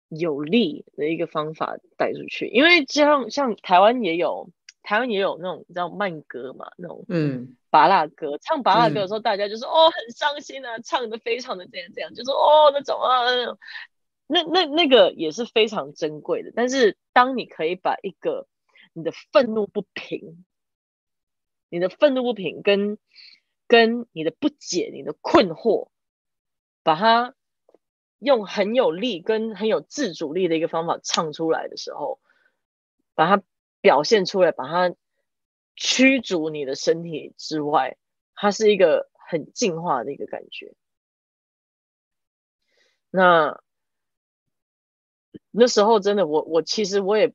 有力的一个方法带出去。因为像像台湾也有，台湾也有那种你知道慢歌嘛，那种嗯。芭乐歌，唱芭乐歌的时候，大家就说、嗯、哦，很伤心啊，唱的非常的这样这样，就说哦那种啊那种，那那那个也是非常珍贵的。但是当你可以把一个你的愤怒不平，你的愤怒不平跟跟你的不解、你的困惑，把它用很有力跟很有自主力的一个方法唱出来的时候，把它表现出来，把它。驱逐你的身体之外，它是一个很净化的一个感觉。那那时候真的，我我其实我也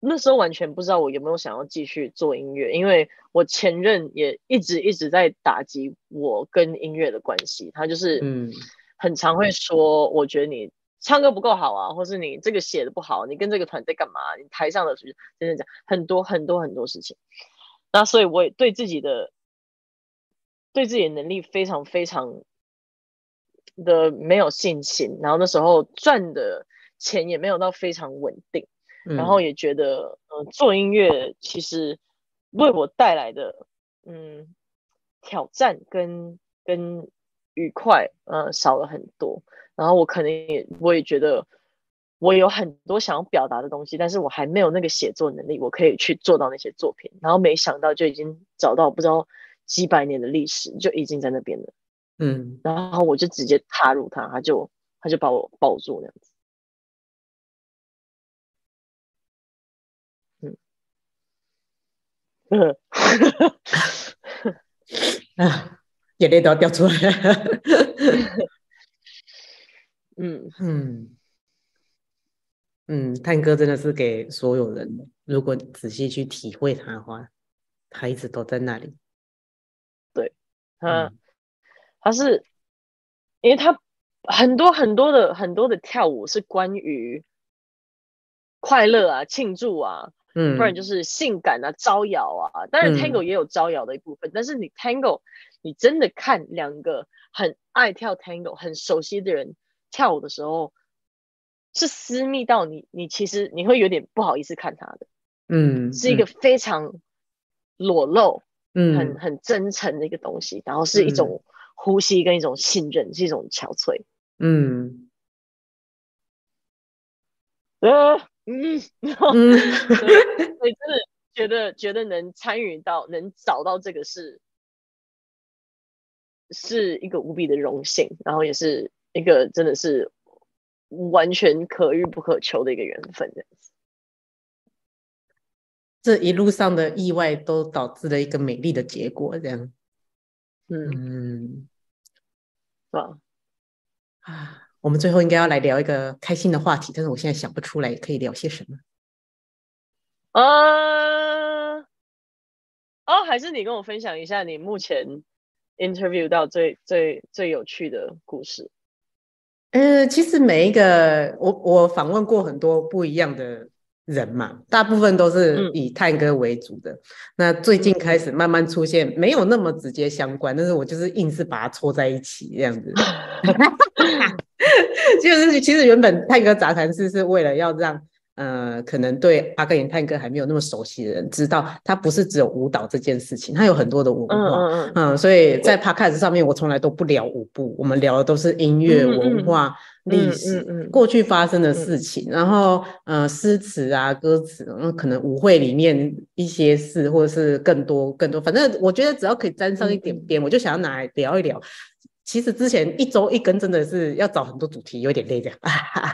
那时候完全不知道我有没有想要继续做音乐，因为我前任也一直一直在打击我跟音乐的关系。他就是嗯，很常会说，我觉得你唱歌不够好啊，或是你这个写的不好，你跟这个团队干嘛？你台上的真的讲很多很多很多事情。那所以我也对自己的对自己的能力非常非常的没有信心，然后那时候赚的钱也没有到非常稳定，嗯、然后也觉得呃做音乐其实为我带来的嗯挑战跟跟愉快呃少了很多，然后我可能也我也觉得。我有很多想要表达的东西，但是我还没有那个写作能力，我可以去做到那些作品。然后没想到就已经找到不知道几百年的历史，就已经在那边了。嗯，然后我就直接踏入它，他就他就把我抱住那样子。啊，[LAUGHS] 眼泪都要掉出来了。嗯嗯。嗯嗯，探戈真的是给所有人的。如果仔细去体会它的话，它一直都在那里。对，它，嗯、它是，因为它很多很多的很多的跳舞是关于快乐啊、庆祝啊，嗯，不然就是性感啊、招摇啊。当然，Tango 也有招摇的一部分，嗯、但是你 Tango，你真的看两个很爱跳 Tango、很熟悉的人跳舞的时候。是私密到你，你其实你会有点不好意思看他的，嗯，是一个非常裸露，嗯，很很真诚的一个东西，然后是一种呼吸跟一种信任，嗯、是一种憔悴，嗯，呃，嗯，嗯，所以真的觉得觉得能参与到，能找到这个是是一个无比的荣幸，然后也是一个真的是。完全可遇不可求的一个缘分，这样子。这一路上的意外都导致了一个美丽的结果，这样。嗯，是吧？啊，我们最后应该要来聊一个开心的话题，但是我现在想不出来可以聊些什么。呃，哦，还是你跟我分享一下你目前 interview 到最最最有趣的故事。呃，其实每一个我我访问过很多不一样的人嘛，大部分都是以探戈为主的。嗯、那最近开始慢慢出现没有那么直接相关，但是我就是硬是把它凑在一起这样子。[LAUGHS] [LAUGHS] 就是其实原本探戈杂谈室是为了要让。呃，可能对阿根廷探戈还没有那么熟悉的人，知道它不是只有舞蹈这件事情，它有很多的文化。嗯，嗯，嗯，嗯，所以在 Podcast 上面，我从来都不聊舞步，我们聊的都是音乐、文化、历史、过去发生的事情，然后呃，诗词啊、歌词，嗯，可能舞会里面一些事，或者是更多更多，反正我觉得只要可以沾上一点边，嗯、我就想要拿来聊一聊。其实之前一周一更真的是要找很多主题，有点累这样，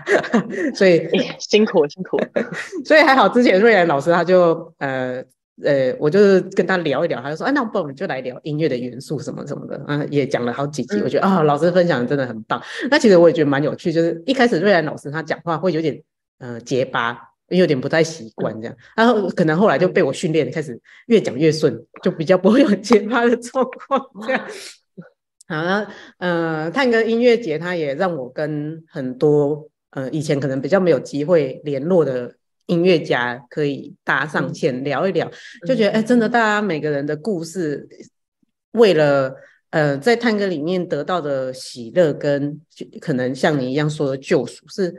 [LAUGHS] 所以辛苦辛苦。[LAUGHS] 所以还好之前瑞然老师他就呃呃，我就是跟他聊一聊，他就说，哎，那不然我们就来聊音乐的元素什么什么的，嗯，也讲了好几集，我觉得啊、哦，老师分享的真的很棒。那其实我也觉得蛮有趣，就是一开始瑞然老师他讲话会有点呃结巴，有点不太习惯这样，然后可能后来就被我训练，开始越讲越顺，就比较不会有结巴的状况这样。[LAUGHS] 好，那呃，探戈音乐节，它也让我跟很多呃以前可能比较没有机会联络的音乐家可以搭上线聊一聊，就觉得哎，真的大家每个人的故事，为了呃在探戈里面得到的喜乐跟可能像你一样说的救赎是。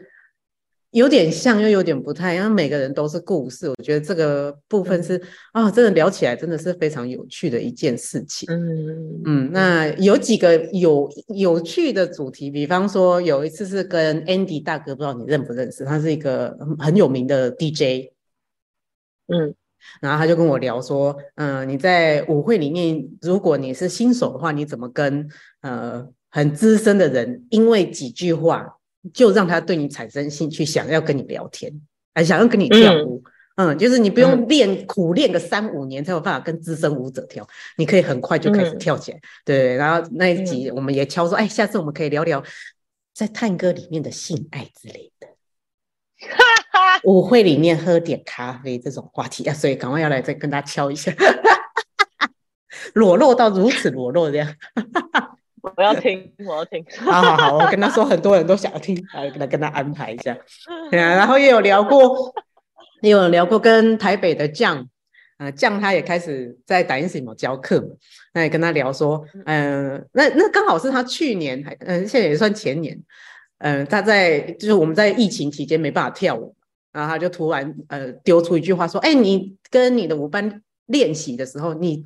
有点像，又有点不太，因为每个人都是故事。我觉得这个部分是啊、哦，真的聊起来真的是非常有趣的一件事情。嗯嗯，那有几个有有趣的主题，比方说有一次是跟 Andy 大哥，不知道你认不认识，他是一个很有名的 DJ。嗯，然后他就跟我聊说，嗯、呃，你在舞会里面，如果你是新手的话，你怎么跟呃很资深的人，因为几句话。就让他对你产生兴趣，想要跟你聊天，还想要跟你跳舞。嗯，嗯，就是你不用练、嗯、苦练个三五年才有办法跟资深舞者跳，你可以很快就开始跳起来。嗯、对，然后那一集我们也敲说，哎，下次我们可以聊聊在探戈里面的性爱之类的，[LAUGHS] 舞会里面喝点咖啡这种话题啊，所以赶快要来再跟他敲一下，[LAUGHS] 裸露到如此裸露这样。我要听，我要听。[LAUGHS] 好好好，我跟他说，很多人都想要听，来跟他跟他安排一下。[LAUGHS] 然后也有聊过，[LAUGHS] 也有聊过跟台北的酱，呃，酱他也开始在 Daniissimo 教课嘛。那也跟他聊说，嗯、那那刚好是他去年，还嗯，现在也算前年，嗯、他在就是我们在疫情期间没办法跳舞，然后他就突然呃丢出一句话说，哎，你跟你的舞伴练习的时候，你。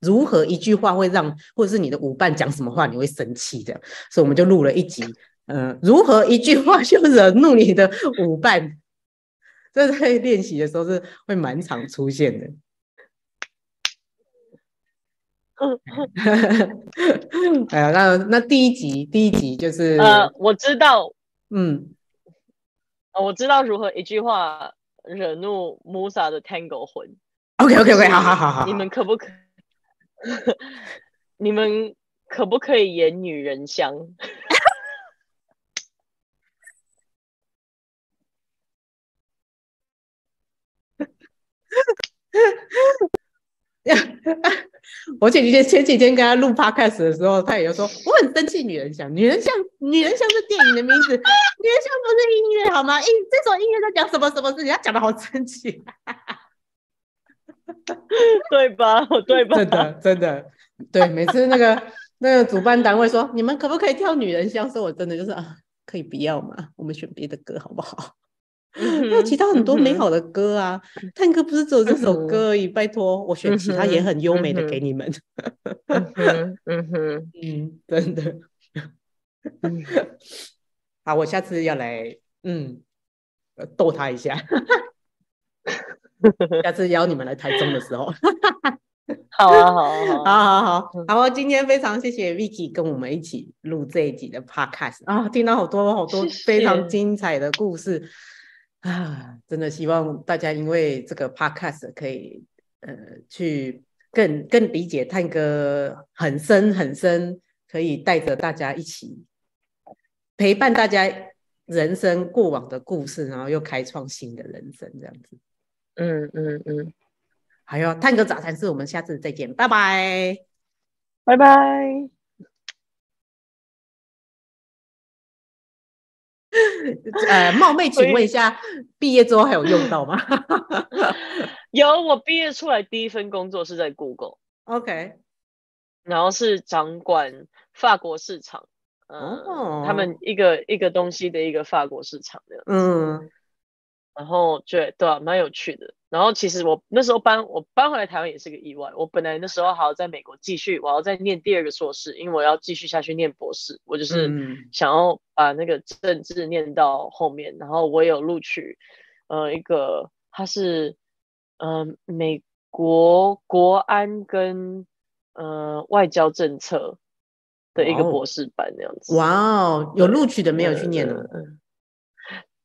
如何一句话会让，或者是你的舞伴讲什么话你会生气的？所以我们就录了一集，呃，如何一句话就惹怒你的舞伴？[LAUGHS] 这在练习的时候是会蛮常出现的。[LAUGHS] 哎呀，那那第一集，第一集就是呃，我知道，嗯，我知道如何一句话惹怒 Musa 的 Tango 魂。OK OK OK，好好好好，你们可不可以？[LAUGHS] 你们可不可以演女人香？[LAUGHS] 我前几天前几天跟他录 podcast 的时候，他也有说我很生气。女人香，女人香，女人香是电影的名字，女人香不是音乐好吗？音这首音乐在讲什么什么事情？他讲的好生气。[LAUGHS] 对吧？[LAUGHS] 对吧？真的，真的，对。每次那个 [LAUGHS] 那个主办单位说，你们可不可以跳女人香？说我真的就是啊，可以不要嘛？我们选别的歌好不好？因为其他很多美好的歌啊，探戈不是只有这首歌而已。拜托，我选其他也很优美的给你们。嗯哼，嗯，真的。好，我下次要来，嗯，逗他一下。[LAUGHS] 下次邀你们来台中的时候，[LAUGHS] 好啊，好啊，好，好好好，好，今天非常谢谢 Vicky 跟我们一起录这一集的 Podcast 啊，听到好多好多非常精彩的故事。啊，真的希望大家因为这个 Podcast 可以呃去更更理解探戈很深很深，可以带着大家一起陪伴大家人生过往的故事，然后又开创新的人生这样子。嗯嗯嗯。还有探戈早餐是，我们下次再见，拜拜，拜拜。[LAUGHS] 呃，冒昧请问一下，毕业之后还有用到吗？[LAUGHS] 有，我毕业出来第一份工作是在 Google，OK，然后是掌管法国市场，嗯、呃，他们一个一个东西的一个法国市场的，嗯，然后对对啊，蛮有趣的。然后其实我那时候搬我搬回来台湾也是个意外。我本来那时候还要在美国继续，我要再念第二个硕士，因为我要继续下去念博士。我就是想要把那个政治念到后面。然后我有录取，呃，一个他是呃美国国安跟呃外交政策的一个博士班那样子。哇哦，有录取的没有去念的。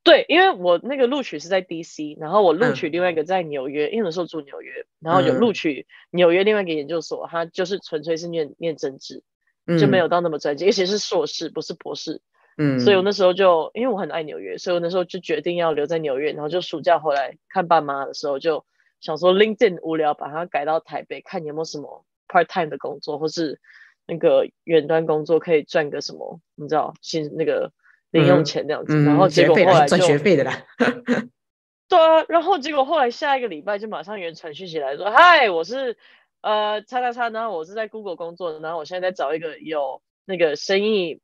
对，因为我那个录取是在 DC，然后我录取另外一个在纽约，嗯、因为那时候住纽约，然后有录取纽约另外一个研究所，他就是纯粹是念念政治，嗯、就没有到那么专业，而且是硕士，不是博士。嗯，所以我那时候就因为我很爱纽约，所以我那时候就决定要留在纽约，然后就暑假回来看爸妈的时候，就想说 LinkedIn 无聊，把它改到台北，看有没有什么 part time 的工作，或是那个远端工作可以赚个什么，你知道，薪那个。零用钱这样子，嗯、然后结果后来就赚学费的啦。[LAUGHS] 对啊，然后结果后来下一个礼拜就马上有人传讯息来说：“嗨，我是呃叉叉叉，然后我是在 Google 工作的，然后我现在在找一个有那个生意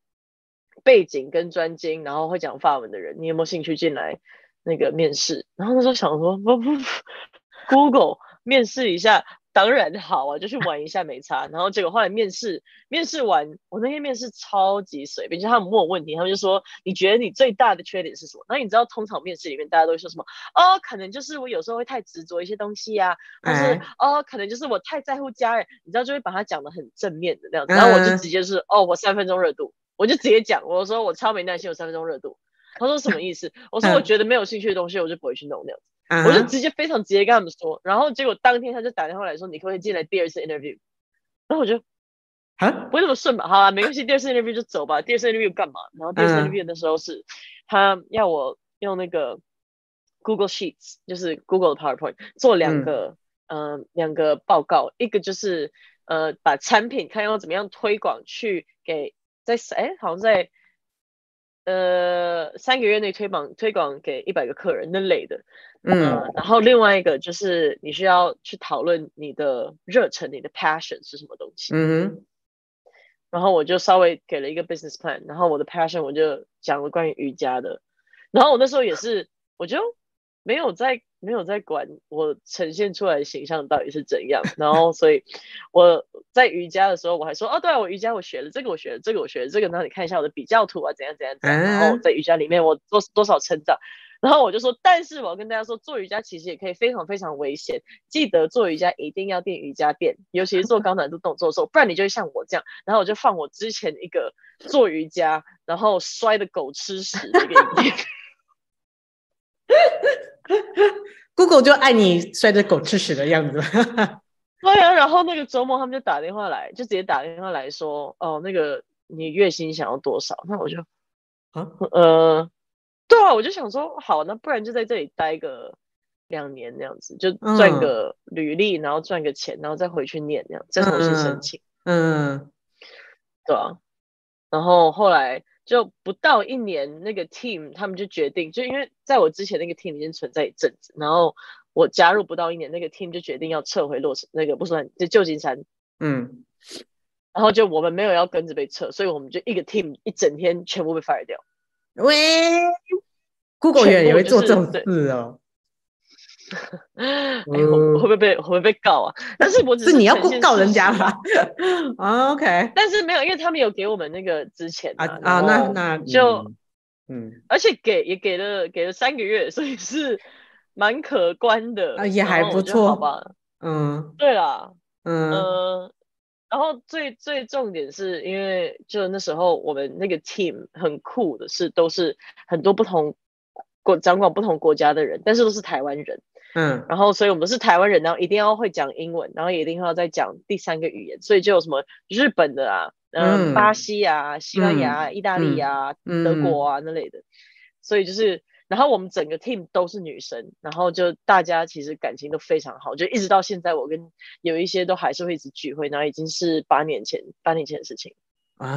背景跟专精，然后会讲法文的人，你有没有兴趣进来那个面试？”然后那时候想说：“不不不，Google 面试一下。”当然好啊，就去玩一下没差。然后结果后来面试，面试完，我那天面试超级随便，就他们问我问题，他们就说，你觉得你最大的缺点是什么？那你知道通常面试里面大家都会说什么？哦，可能就是我有时候会太执着一些东西呀、啊，或是、嗯、哦，可能就是我太在乎家人，你知道就会把它讲的很正面的那样子。然后我就直接是、嗯、哦，我三分钟热度，我就直接讲，我说我超没耐心，我三分钟热度。他说什么意思？我说我觉得没有兴趣的东西，我就不会去弄那样子。Uh huh. 我就直接非常直接跟他们说，然后结果当天他就打电话来说，你可不可以进来第二次 interview？然后我就啊不会那么顺吧？好啊，没关系，第二次 interview 就走吧。第二次 interview 干嘛？然后第二次 interview 的时候是，uh huh. 他要我用那个 Google Sheets，就是 Google 的 PowerPoint 做两个，嗯、uh，两、个报告，一个就是呃把产品看要怎么样推广去给在哎好像在。呃，三个月内推广推广给一百个客人那类的，嗯、呃，然后另外一个就是你需要去讨论你的热忱，你的 passion 是什么东西，嗯，然后我就稍微给了一个 business plan，然后我的 passion 我就讲了关于瑜伽的，然后我那时候也是，我就没有在。没有在管我呈现出来的形象到底是怎样，然后所以我在瑜伽的时候我还说哦，对啊，我瑜伽我学了这个，我学了这个，我学了这个，然后你看一下我的比较图啊，怎样怎样怎样，然后在瑜伽里面我多多少成长，然后我就说，但是我要跟大家说，做瑜伽其实也可以非常非常危险，记得做瑜伽一定要垫瑜伽垫，尤其是做高难度动作的时候，不然你就会像我这样，然后我就放我之前一个做瑜伽然后摔的狗吃屎的一个影片。[LAUGHS] Google 就爱你摔着狗吃屎的样子。[LAUGHS] 对啊，然后那个周末他们就打电话来，就直接打电话来说，哦，那个你月薪想要多少？那我就，啊，呃，对啊，我就想说，好，那不然就在这里待个两年那样子，就赚个履历，然后赚个钱，然后再回去念那样，再重新申请。嗯，嗯对啊，然后后来。就不到一年，那个 team 他们就决定，就因为在我之前那个 team 已经存在一阵子，然后我加入不到一年，那个 team 就决定要撤回洛城那个不算就旧金山，嗯，然后就我们没有要跟着被撤，所以我们就一个 team 一整天全部被 fire 掉。喂，Google 也也会做这种事哦。[LAUGHS] 哎，会会不会被会不会被告啊？[LAUGHS] 但是我只是，是你要告人家吧？[LAUGHS] OK，但是没有，因为他们有给我们那个之前啊啊，那那就嗯，而且给也给了给了三个月，所以是蛮可观的啊，也还不错，好吧？嗯，对啦，嗯。呃然后最最重点是因为就那时候我们那个 team 很酷的是都是很多不同国掌管不同国家的人，但是都是台湾人。嗯，然后所以我们是台湾人，然后一定要会讲英文，然后也一定要再讲第三个语言，所以就有什么日本的啊，嗯，巴西啊，西班牙、嗯、意大利啊、嗯、德国啊那类的，所以就是。然后我们整个 team 都是女生，然后就大家其实感情都非常好，就一直到现在，我跟有一些都还是会一直聚会，然后已经是八年前八年前的事情啊。